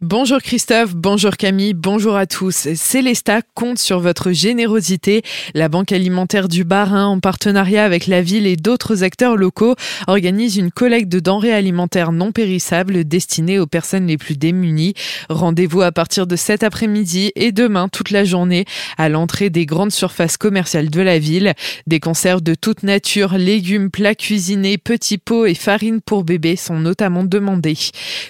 Bonjour Christophe, bonjour Camille, bonjour à tous. Célesta compte sur votre générosité. La Banque alimentaire du Bas-Rhin, en partenariat avec la ville et d'autres acteurs locaux, organise une collecte de denrées alimentaires non périssables destinées aux personnes les plus démunies. Rendez-vous à partir de cet après-midi et demain toute la journée à l'entrée des grandes surfaces commerciales de la ville. Des conserves de toute nature, légumes, plats cuisinés, petits pots et farine pour bébés sont notamment demandés.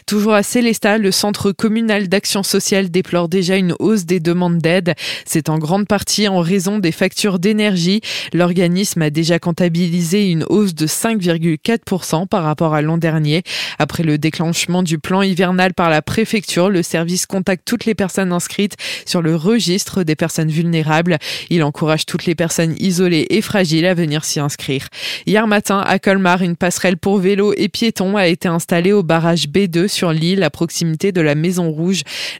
Toujours à Célesta, le centre communal d'action sociale déplore déjà une hausse des demandes d'aide. C'est en grande partie en raison des factures d'énergie. L'organisme a déjà comptabilisé une hausse de 5,4% par rapport à l'an dernier. Après le déclenchement du plan hivernal par la préfecture, le service contacte toutes les personnes inscrites sur le registre des personnes vulnérables. Il encourage toutes les personnes isolées et fragiles à venir s'y inscrire. Hier matin, à Colmar, une passerelle pour vélos et piétons a été installée au barrage B2 sur l'île à proximité de la maison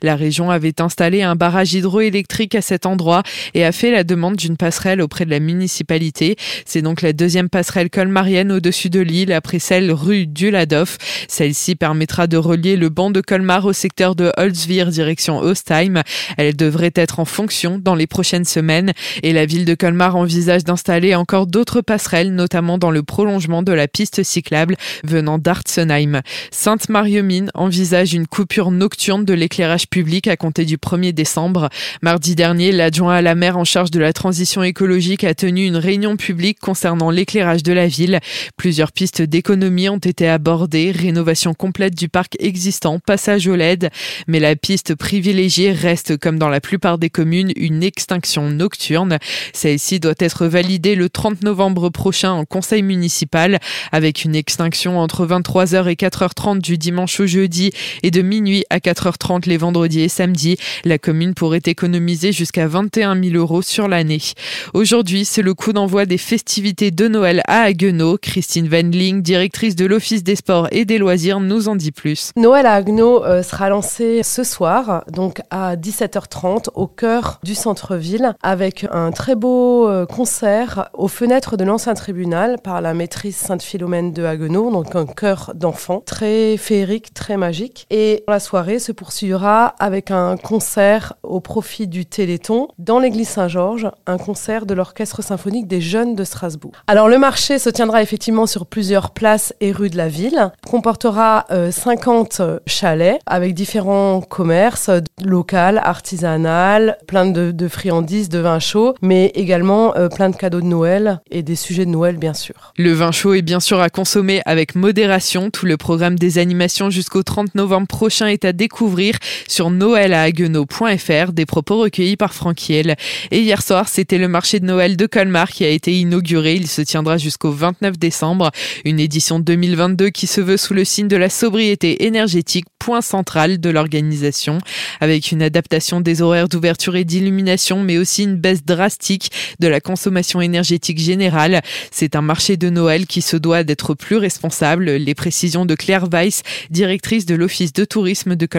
La région avait installé un barrage hydroélectrique à cet endroit et a fait la demande d'une passerelle auprès de la municipalité. C'est donc la deuxième passerelle colmarienne au-dessus de l'île après celle rue du Ladoff. Celle-ci permettra de relier le banc de Colmar au secteur de Holzwir direction Ostheim. Elle devrait être en fonction dans les prochaines semaines et la ville de Colmar envisage d'installer encore d'autres passerelles, notamment dans le prolongement de la piste cyclable venant d'Artsenheim. Sainte-Mariemine envisage une coupure nocturne de l'éclairage public à compter du 1er décembre. Mardi dernier, l'adjoint à la maire en charge de la transition écologique a tenu une réunion publique concernant l'éclairage de la ville. Plusieurs pistes d'économie ont été abordées, rénovation complète du parc existant, passage au LED, mais la piste privilégiée reste, comme dans la plupart des communes, une extinction nocturne. Celle-ci doit être validée le 30 novembre prochain en conseil municipal, avec une extinction entre 23h et 4h30 du dimanche au jeudi et de minuit à 4h30 les vendredis et samedis. La commune pourrait économiser jusqu'à 21 000 euros sur l'année. Aujourd'hui, c'est le coup d'envoi des festivités de Noël à Haguenau. Christine Venling, directrice de l'Office des sports et des loisirs, nous en dit plus. Noël à Haguenau euh, sera lancé ce soir, donc à 17h30, au cœur du centre-ville, avec un très beau euh, concert aux fenêtres de l'ancien tribunal par la maîtrise Sainte-Philomène de Haguenau, donc un chœur d'enfants, très féerique, très magique. Et la soirée se poursuivra avec un concert au profit du Téléthon dans l'église Saint-Georges, un concert de l'Orchestre symphonique des jeunes de Strasbourg. Alors le marché se tiendra effectivement sur plusieurs places et rues de la ville, comportera 50 euh, chalets avec différents commerces locaux, artisanales, plein de, friandises, de vin chaud, mais également euh, plein de cadeaux de Noël et des sujets de Noël bien sûr. Le vin chaud est bien sûr à consommer avec modération. Tout le programme des animations jusqu'au 30 novembre prochain est à découvrir sur noëlahaguenau.fr des propos recueillis par Franquiel. Et hier soir, c'était le marché de Noël de Colmar qui a été inauguré. Il se tiendra jusqu'au 29 décembre. Une édition 2022 qui se veut sous le signe de la sobriété énergétique, point central de l'organisation, avec une adaptation des horaires d'ouverture et d'illumination, mais aussi une baisse drastique de la consommation énergétique générale. C'est un marché de Noël qui se doit d'être plus responsable. Les précisions de Claire Weiss, directrice de l'Office de tourisme de Colmar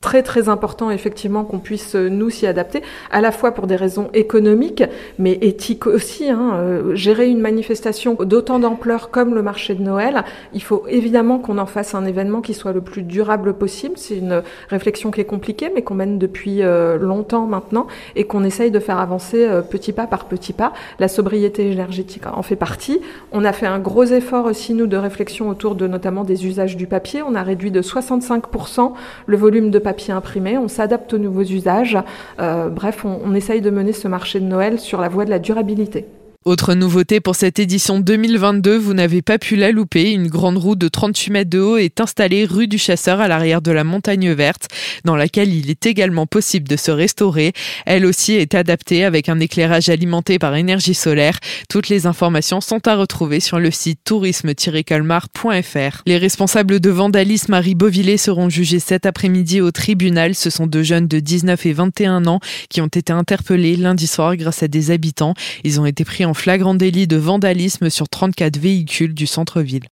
Très très important effectivement qu'on puisse euh, nous s'y adapter, à la fois pour des raisons économiques, mais éthiques aussi. Hein. Euh, gérer une manifestation d'autant d'ampleur comme le marché de Noël, il faut évidemment qu'on en fasse un événement qui soit le plus durable possible. C'est une réflexion qui est compliquée, mais qu'on mène depuis euh, longtemps maintenant et qu'on essaye de faire avancer petit pas par petit pas. La sobriété énergétique en fait partie. On a fait un gros effort aussi, nous, de réflexion autour de notamment des usages du papier. On a réduit de 65% le volume de papier imprimé, on s'adapte aux nouveaux usages. Euh, bref, on, on essaye de mener ce marché de Noël sur la voie de la durabilité. Autre nouveauté pour cette édition 2022, vous n'avez pas pu la louper. Une grande roue de 38 mètres de haut est installée rue du Chasseur à l'arrière de la montagne verte, dans laquelle il est également possible de se restaurer. Elle aussi est adaptée avec un éclairage alimenté par énergie solaire. Toutes les informations sont à retrouver sur le site tourisme-colmar.fr. Les responsables de vandalisme à Ribeauvillé seront jugés cet après-midi au tribunal. Ce sont deux jeunes de 19 et 21 ans qui ont été interpellés lundi soir grâce à des habitants. Ils ont été pris flagrant délit de vandalisme sur 34 véhicules du centre-ville.